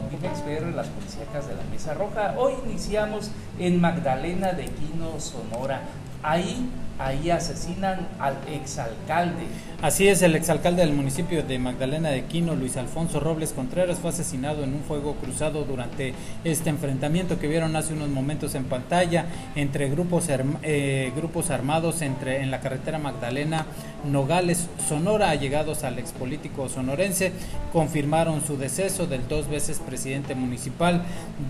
Notimex las policíacas de la Mesa Roja. Hoy iniciamos en Magdalena de Quino, Sonora. Ahí ahí asesinan al exalcalde. Así es, el exalcalde del municipio de Magdalena de Quino, Luis Alfonso Robles Contreras, fue asesinado en un fuego cruzado durante este enfrentamiento que vieron hace unos momentos en pantalla entre grupos, eh, grupos armados entre, en la carretera Magdalena Nogales, Sonora, allegados al expolítico sonorense, confirmaron su deceso del dos veces presidente municipal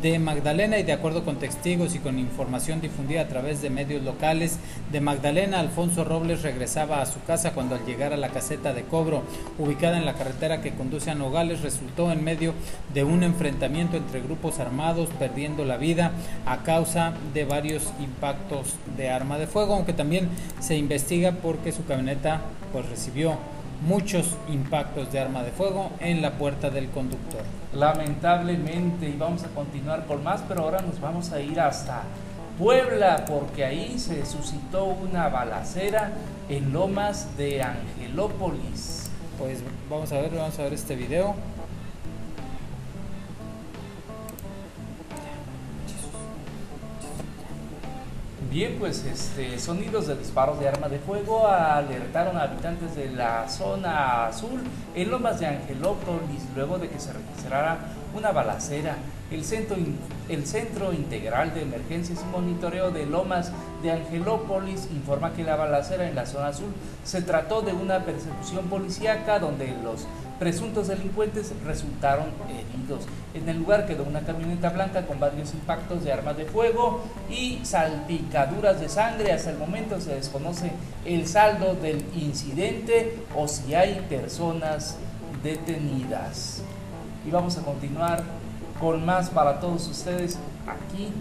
de Magdalena y de acuerdo con testigos y con información difundida a través de medios locales de Magdalena, Alfonso Robles regresaba a su casa cuando al llegar a la caseta de cobro ubicada en la carretera que conduce a Nogales resultó en medio de un enfrentamiento entre grupos armados perdiendo la vida a causa de varios impactos de arma de fuego, aunque también se investiga porque su camioneta pues recibió muchos impactos de arma de fuego en la puerta del conductor. Lamentablemente, y vamos a continuar con más, pero ahora nos vamos a ir hasta Puebla, porque ahí se suscitó una balacera en Lomas de Angelópolis. Pues vamos a ver, vamos a ver este video. Bien, pues este, sonidos de disparos de arma de fuego alertaron a habitantes de la zona azul en Lomas de Angelópolis luego de que se registrara una balacera. El centro, el centro Integral de Emergencias y Monitoreo de Lomas de Angelópolis informa que la balacera en la zona azul se trató de una persecución policíaca donde los presuntos delincuentes resultaron heridos. En el lugar quedó una camioneta blanca con varios impactos de armas de fuego y salpicaduras de sangre. Hasta el momento se desconoce el saldo del incidente o si hay personas detenidas y vamos a continuar con más para todos ustedes aquí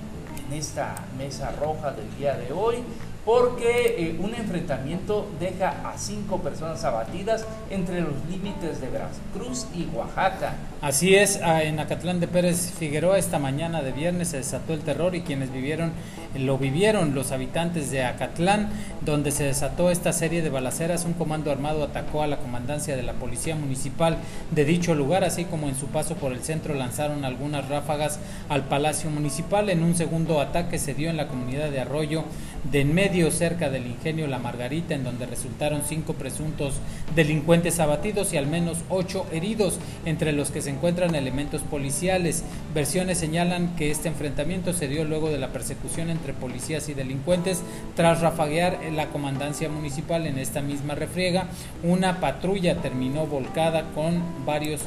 en esta mesa roja del día de hoy porque eh, un enfrentamiento deja a cinco personas abatidas entre los límites de Veracruz y Oaxaca. Así es, en Acatlán de Pérez Figueroa esta mañana de viernes se desató el terror y quienes vivieron lo vivieron los habitantes de Acatlán, donde se desató esta serie de balaceras. Un comando armado atacó a la comandancia de la Policía Municipal de dicho lugar, así como en su paso por el centro lanzaron algunas ráfagas al Palacio Municipal. En un segundo ataque se dio en la comunidad de Arroyo de en medio cerca del ingenio La Margarita, en donde resultaron cinco presuntos delincuentes abatidos y al menos ocho heridos, entre los que se encuentran elementos policiales. Versiones señalan que este enfrentamiento se dio luego de la persecución entre policías y delincuentes tras rafaguear la comandancia municipal en esta misma refriega. Una patrulla terminó volcada con varios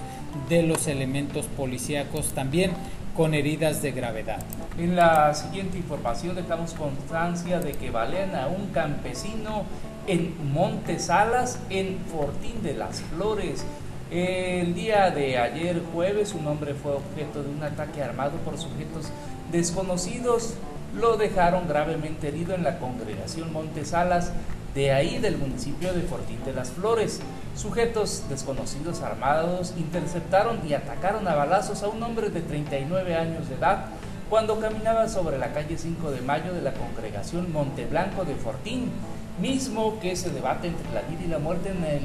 de los elementos policíacos también con heridas de gravedad. En la siguiente información dejamos constancia de que valen a un campesino en Montesalas, en Fortín de las Flores. El día de ayer jueves un hombre fue objeto de un ataque armado por sujetos desconocidos. Lo dejaron gravemente herido en la congregación Montesalas, de ahí del municipio de Fortín de las Flores. Sujetos desconocidos armados interceptaron y atacaron a balazos a un hombre de 39 años de edad cuando caminaba sobre la calle 5 de Mayo de la congregación Monteblanco de Fortín, mismo que se debate entre la vida y la muerte en el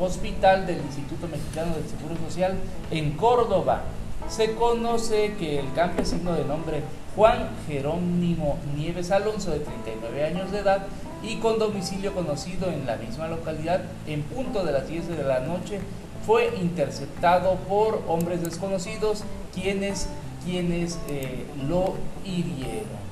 hospital del Instituto Mexicano del Seguro Social en Córdoba. Se conoce que el campesino de nombre Juan Jerónimo Nieves Alonso, de 39 años de edad, y con domicilio conocido en la misma localidad, en punto de las 10 de la noche, fue interceptado por hombres desconocidos quienes, quienes eh, lo hirieron.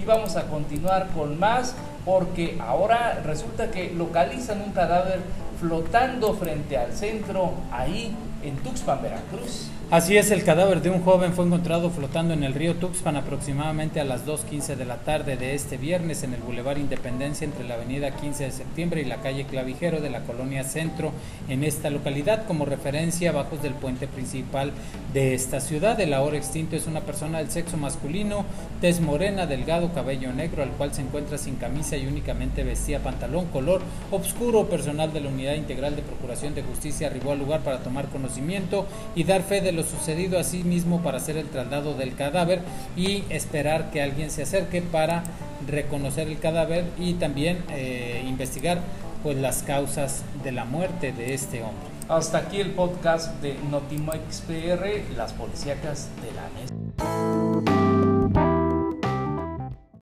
Y vamos a continuar con más porque ahora resulta que localizan un cadáver flotando frente al centro ahí en Tuxpan, Veracruz. Así es, el cadáver de un joven fue encontrado flotando en el río Tuxpan aproximadamente a las 2.15 de la tarde de este viernes en el Boulevard Independencia entre la avenida 15 de septiembre y la calle Clavijero de la colonia Centro en esta localidad. Como referencia, bajos del puente principal de esta ciudad. El ahora extinto es una persona del sexo masculino, tez morena, delgado, cabello negro, al cual se encuentra sin camisa y únicamente vestía pantalón color oscuro. Personal de la Unidad Integral de Procuración de Justicia arribó al lugar para tomar conocimiento y dar fe de lo sucedido a sí mismo para hacer el traslado del cadáver y esperar que alguien se acerque para reconocer el cadáver y también eh, investigar pues las causas de la muerte de este hombre. Hasta aquí el podcast de Notimex PR, las policíacas de la mesa.